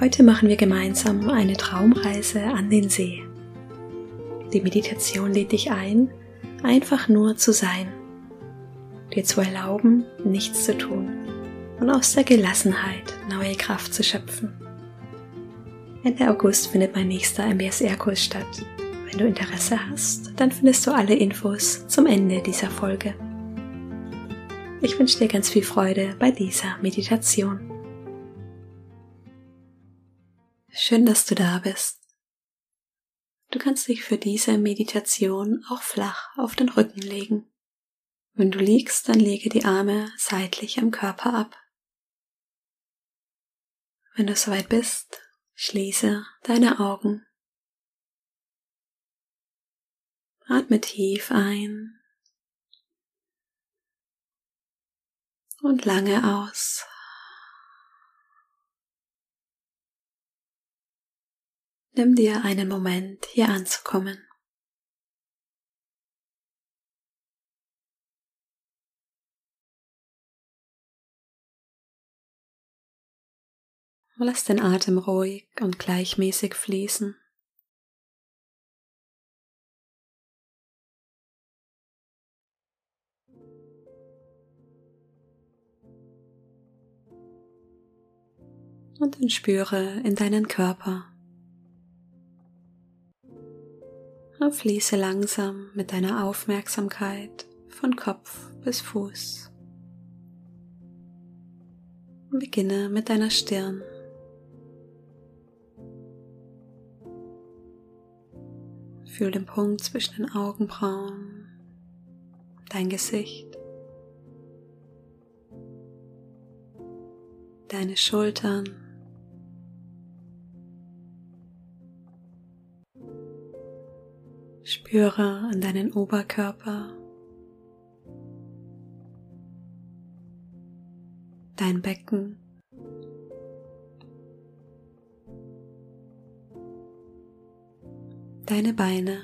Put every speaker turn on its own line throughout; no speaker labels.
Heute machen wir gemeinsam eine Traumreise an den See. Die Meditation lädt dich ein, einfach nur zu sein, dir zu erlauben, nichts zu tun und aus der Gelassenheit neue Kraft zu schöpfen. Ende August findet mein nächster MBSR-Kurs statt. Wenn du Interesse hast, dann findest du alle Infos zum Ende dieser Folge. Ich wünsche dir ganz viel Freude bei dieser Meditation. Schön, dass du da bist. Du kannst dich für diese Meditation auch flach auf den Rücken legen. Wenn du liegst, dann lege die Arme seitlich am Körper ab. Wenn du soweit bist, schließe deine Augen. Atme tief ein und lange aus. Nimm dir einen Moment, hier anzukommen. Lass den Atem ruhig und gleichmäßig fließen. Und dann spüre in deinen Körper. Fließe langsam mit deiner Aufmerksamkeit von Kopf bis Fuß. Beginne mit deiner Stirn. Fühl den Punkt zwischen den Augenbrauen, dein Gesicht, deine Schultern, Spüre an deinen Oberkörper, dein Becken, deine Beine.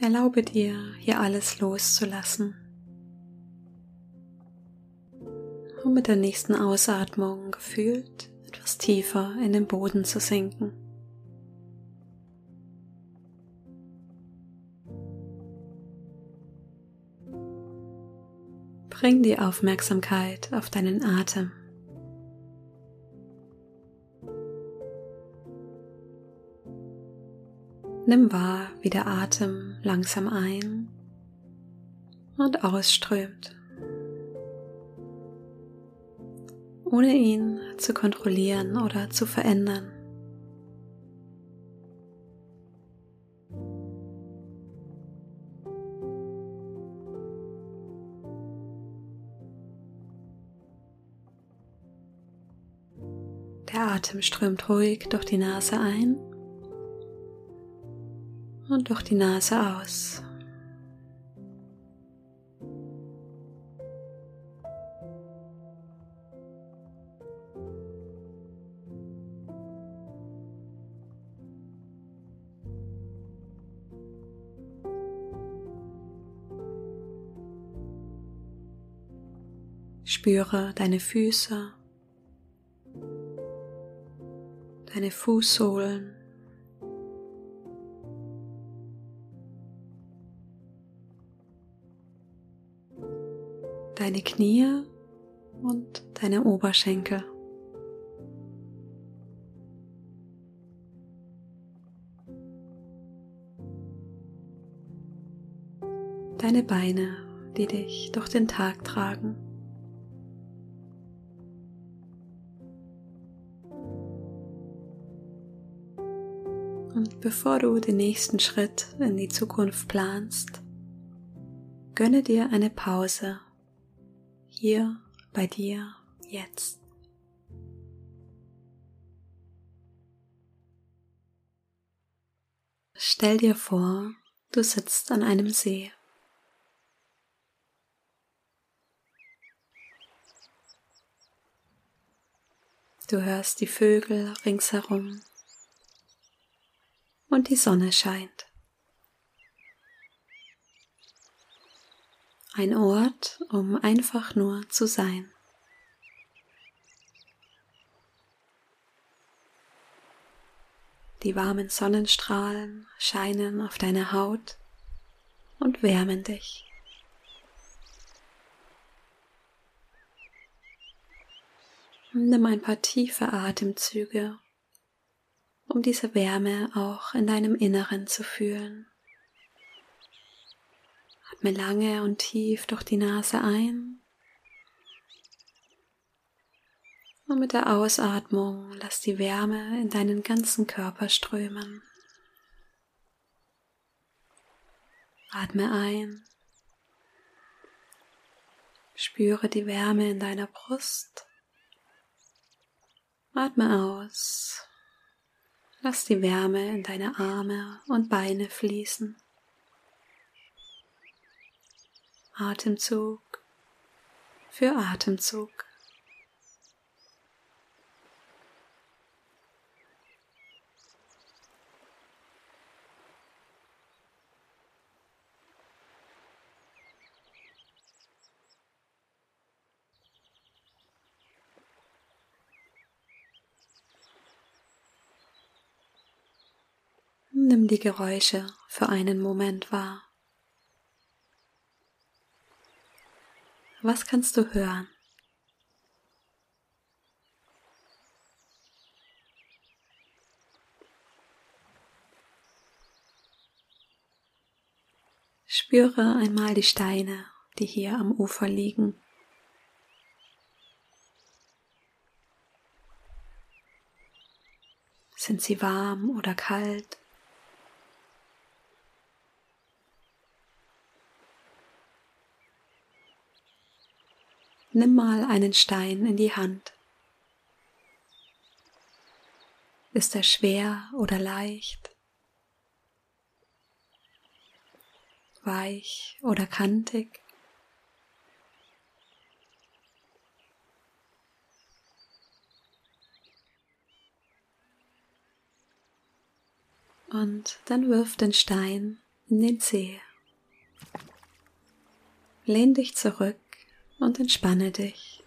Erlaube dir, hier alles loszulassen. Mit der nächsten Ausatmung gefühlt etwas tiefer in den Boden zu sinken. Bring die Aufmerksamkeit auf deinen Atem. Nimm wahr, wie der Atem langsam ein und ausströmt. Ohne ihn zu kontrollieren oder zu verändern. Der Atem strömt ruhig durch die Nase ein und durch die Nase aus. Spüre deine Füße, deine Fußsohlen. Deine Knie und deine Oberschenkel. Deine Beine, die dich durch den Tag tragen. Und bevor du den nächsten Schritt in die Zukunft planst, Gönne dir eine Pause hier bei dir jetzt. Stell dir vor, du sitzt an einem See. Du hörst die Vögel ringsherum und die Sonne scheint. Ein Ort, um einfach nur zu sein. Die warmen Sonnenstrahlen scheinen auf deine Haut und wärmen dich. Nimm ein paar tiefe Atemzüge, um diese Wärme auch in deinem Inneren zu fühlen. Atme lange und tief durch die Nase ein. Und mit der Ausatmung lass die Wärme in deinen ganzen Körper strömen. Atme ein. Spüre die Wärme in deiner Brust. Atme aus. Lass die Wärme in deine Arme und Beine fließen. Atemzug für Atemzug. Nimm die Geräusche für einen Moment wahr. Was kannst du hören? Spüre einmal die Steine, die hier am Ufer liegen. Sind sie warm oder kalt? Nimm mal einen Stein in die Hand. Ist er schwer oder leicht? Weich oder kantig? Und dann wirf den Stein in den See. Lehn dich zurück und entspanne dich.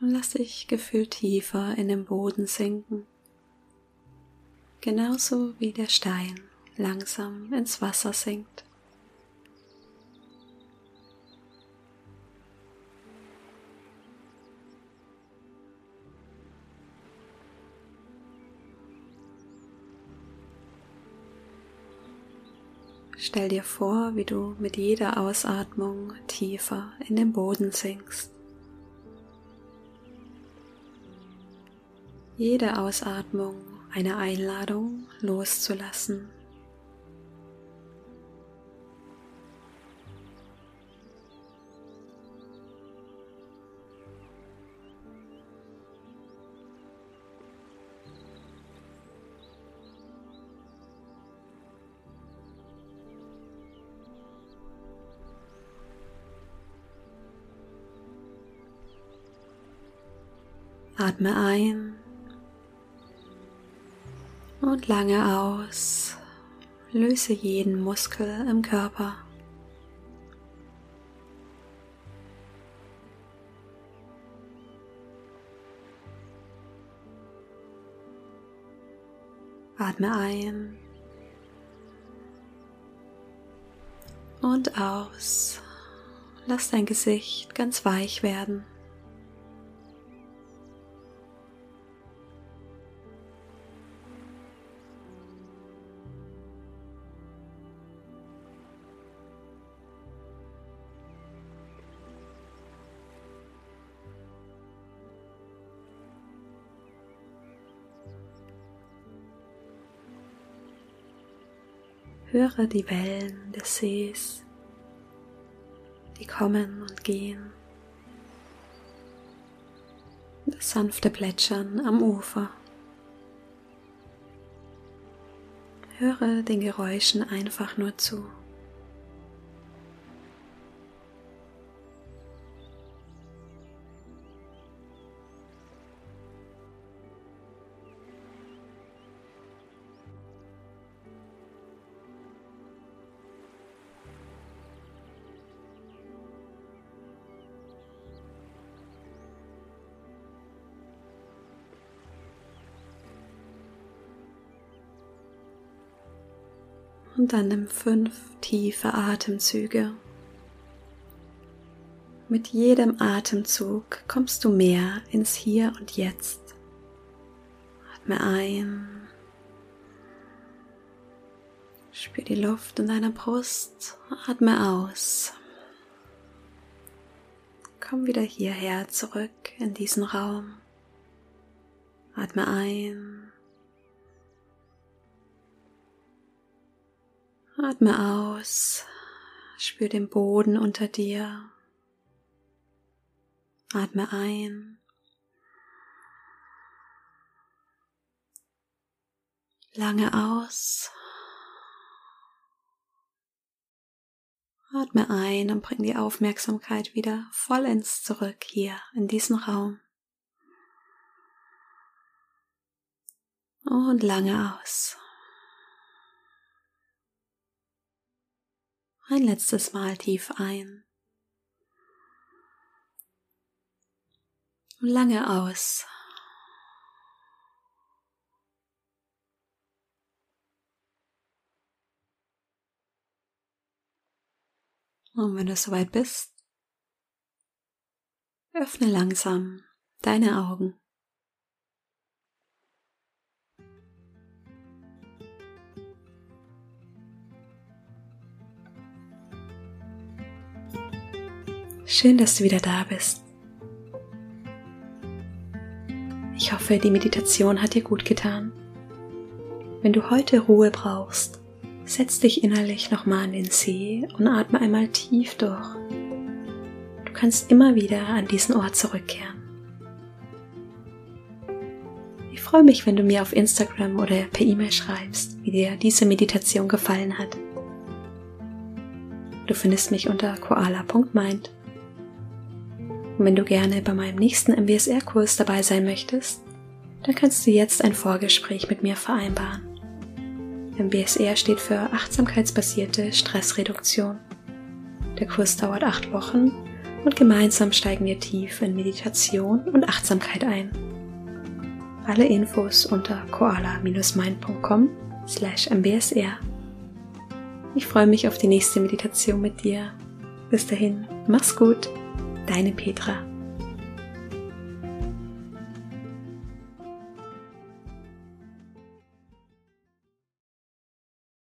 Und lass dich gefühlt tiefer in den Boden sinken, genauso wie der Stein langsam ins Wasser sinkt. Stell dir vor, wie du mit jeder Ausatmung tiefer in den Boden sinkst. Jede Ausatmung eine Einladung loszulassen. Atme ein und lange aus. Löse jeden Muskel im Körper. Atme ein und aus. Lass dein Gesicht ganz weich werden. Höre die Wellen des Sees, die kommen und gehen. Das sanfte Plätschern am Ufer. Höre den Geräuschen einfach nur zu. Und dann nimm fünf tiefe Atemzüge. Mit jedem Atemzug kommst du mehr ins Hier und Jetzt. Atme ein. Spür die Luft in deiner Brust. Atme aus. Komm wieder hierher zurück in diesen Raum. Atme ein. Atme aus, spür den Boden unter dir. Atme ein. Lange aus. Atme ein und bring die Aufmerksamkeit wieder vollends zurück hier in diesen Raum. Und lange aus. Ein letztes Mal tief ein. Und lange aus. Und wenn du soweit bist, öffne langsam deine Augen. Schön, dass du wieder da bist. Ich hoffe, die Meditation hat dir gut getan. Wenn du heute Ruhe brauchst, setz dich innerlich nochmal an den See und atme einmal tief durch. Du kannst immer wieder an diesen Ort zurückkehren. Ich freue mich, wenn du mir auf Instagram oder per E-Mail schreibst, wie dir diese Meditation gefallen hat. Du findest mich unter koala.mind. Und wenn du gerne bei meinem nächsten MBSR-Kurs dabei sein möchtest, dann kannst du jetzt ein Vorgespräch mit mir vereinbaren. MBSR steht für achtsamkeitsbasierte Stressreduktion. Der Kurs dauert acht Wochen und gemeinsam steigen wir tief in Meditation und Achtsamkeit ein. Alle Infos unter koala-mind.com slash mbsr. Ich freue mich auf die nächste Meditation mit dir. Bis dahin, mach's gut. Deine Petra.